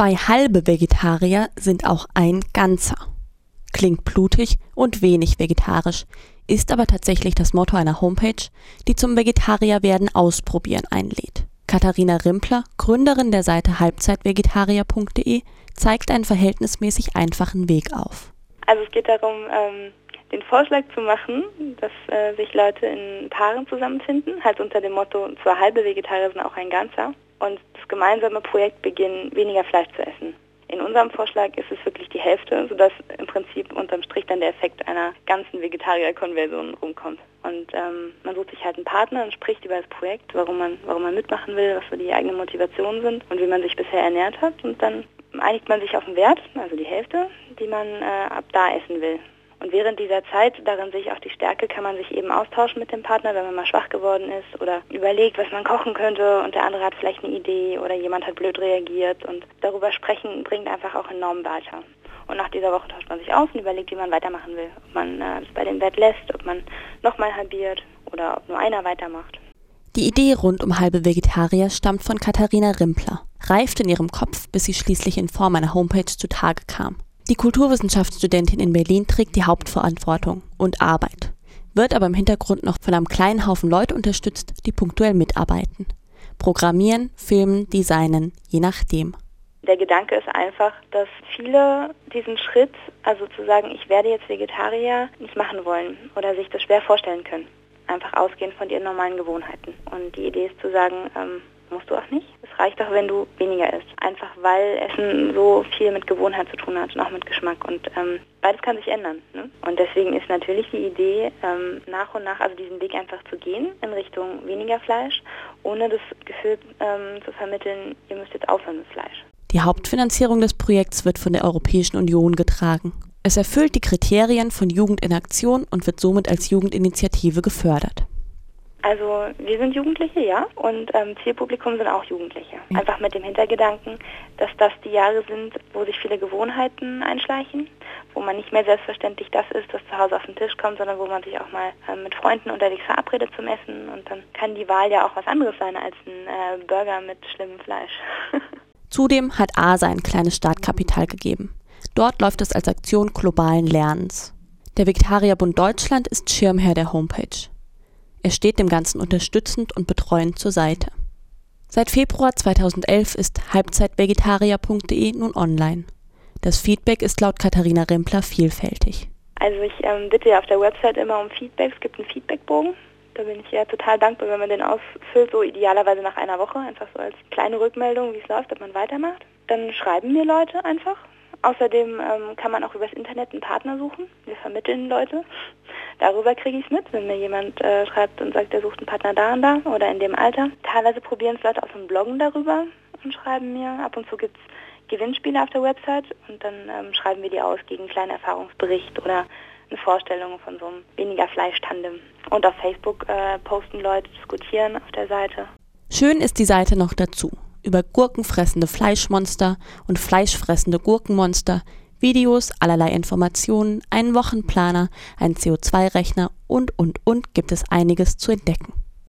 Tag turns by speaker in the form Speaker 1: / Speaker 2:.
Speaker 1: Zwei halbe Vegetarier sind auch ein ganzer. Klingt blutig und wenig vegetarisch, ist aber tatsächlich das Motto einer Homepage, die zum Vegetarierwerden ausprobieren einlädt. Katharina Rimpler, Gründerin der Seite halbzeitvegetarier.de, zeigt einen verhältnismäßig einfachen Weg auf.
Speaker 2: Also es geht darum, ähm, den Vorschlag zu machen, dass äh, sich Leute in Paaren zusammenfinden, halt unter dem Motto, zwei halbe Vegetarier sind auch ein Ganzer und das gemeinsame Projekt beginnen, weniger Fleisch zu essen. In unserem Vorschlag ist es wirklich die Hälfte, sodass im Prinzip unterm Strich dann der Effekt einer ganzen Vegetarier-Konversion rumkommt. Und ähm, man sucht sich halt einen Partner und spricht über das Projekt, warum man, warum man mitmachen will, was so die eigenen Motivationen sind und wie man sich bisher ernährt hat. Und dann einigt man sich auf einen Wert, also die Hälfte, die man äh, ab da essen will. Und während dieser Zeit, darin sehe ich auch die Stärke, kann man sich eben austauschen mit dem Partner, wenn man mal schwach geworden ist oder überlegt, was man kochen könnte und der andere hat vielleicht eine Idee oder jemand hat blöd reagiert und darüber sprechen bringt einfach auch enorm weiter. Und nach dieser Woche tauscht man sich aus und überlegt, wie man weitermachen will. Ob man äh, es bei dem Wert lässt, ob man nochmal halbiert oder ob nur einer weitermacht.
Speaker 1: Die Idee rund um halbe Vegetarier stammt von Katharina Rimpler, reift in ihrem Kopf, bis sie schließlich in Form einer Homepage zutage kam. Die Kulturwissenschaftsstudentin in Berlin trägt die Hauptverantwortung und Arbeit, wird aber im Hintergrund noch von einem kleinen Haufen Leute unterstützt, die punktuell mitarbeiten. Programmieren, filmen, designen, je nachdem.
Speaker 2: Der Gedanke ist einfach, dass viele diesen Schritt, also zu sagen, ich werde jetzt Vegetarier, nicht machen wollen oder sich das schwer vorstellen können. Einfach ausgehend von ihren normalen Gewohnheiten. Und die Idee ist zu sagen, ähm, musst du auch nicht. Es reicht auch, wenn du weniger isst. Einfach weil Essen so viel mit Gewohnheit zu tun hat und auch mit Geschmack. Und ähm, beides kann sich ändern. Ne? Und deswegen ist natürlich die Idee, ähm, nach und nach, also diesen Weg einfach zu gehen in Richtung weniger Fleisch, ohne das Gefühl ähm, zu vermitteln, ihr müsst jetzt aufhören mit Fleisch.
Speaker 1: Die Hauptfinanzierung des Projekts wird von der Europäischen Union getragen. Es erfüllt die Kriterien von Jugend in Aktion und wird somit als Jugendinitiative gefördert.
Speaker 2: Also wir sind Jugendliche, ja, und ähm, Zielpublikum sind auch Jugendliche. Einfach mit dem Hintergedanken, dass das die Jahre sind, wo sich viele Gewohnheiten einschleichen, wo man nicht mehr selbstverständlich das ist, was zu Hause auf den Tisch kommt, sondern wo man sich auch mal äh, mit Freunden unterwegs verabredet zum Essen. Und dann kann die Wahl ja auch was anderes sein als ein äh, Burger mit schlimmem Fleisch.
Speaker 1: Zudem hat ASA ein kleines Startkapital gegeben. Dort läuft es als Aktion globalen Lernens. Der Viktarierbund Deutschland ist Schirmherr der Homepage. Er steht dem Ganzen unterstützend und betreuend zur Seite. Seit Februar 2011 ist halbzeitvegetarier.de nun online. Das Feedback ist laut Katharina Rimpler vielfältig.
Speaker 2: Also ich ähm, bitte ja auf der Website immer um Feedback. Es gibt einen Feedbackbogen. Da bin ich ja total dankbar, wenn man den ausfüllt, so idealerweise nach einer Woche, einfach so als kleine Rückmeldung, wie es läuft, ob man weitermacht. Dann schreiben mir Leute einfach. Außerdem ähm, kann man auch übers Internet einen Partner suchen. Wir vermitteln Leute. Darüber kriege ich es mit, wenn mir jemand äh, schreibt und sagt, er sucht einen Partner da und da oder in dem Alter. Teilweise probieren es Leute aus dem Bloggen darüber und schreiben mir. Ab und zu gibt es Gewinnspiele auf der Website und dann ähm, schreiben wir die aus gegen einen kleinen Erfahrungsbericht oder eine Vorstellung von so einem weniger Fleisch-Tandem. Und auf Facebook äh, posten Leute, diskutieren auf der Seite.
Speaker 1: Schön ist die Seite noch dazu. Über gurkenfressende Fleischmonster und fleischfressende Gurkenmonster Videos, allerlei Informationen, einen Wochenplaner, einen CO2-Rechner und, und, und gibt es einiges zu entdecken.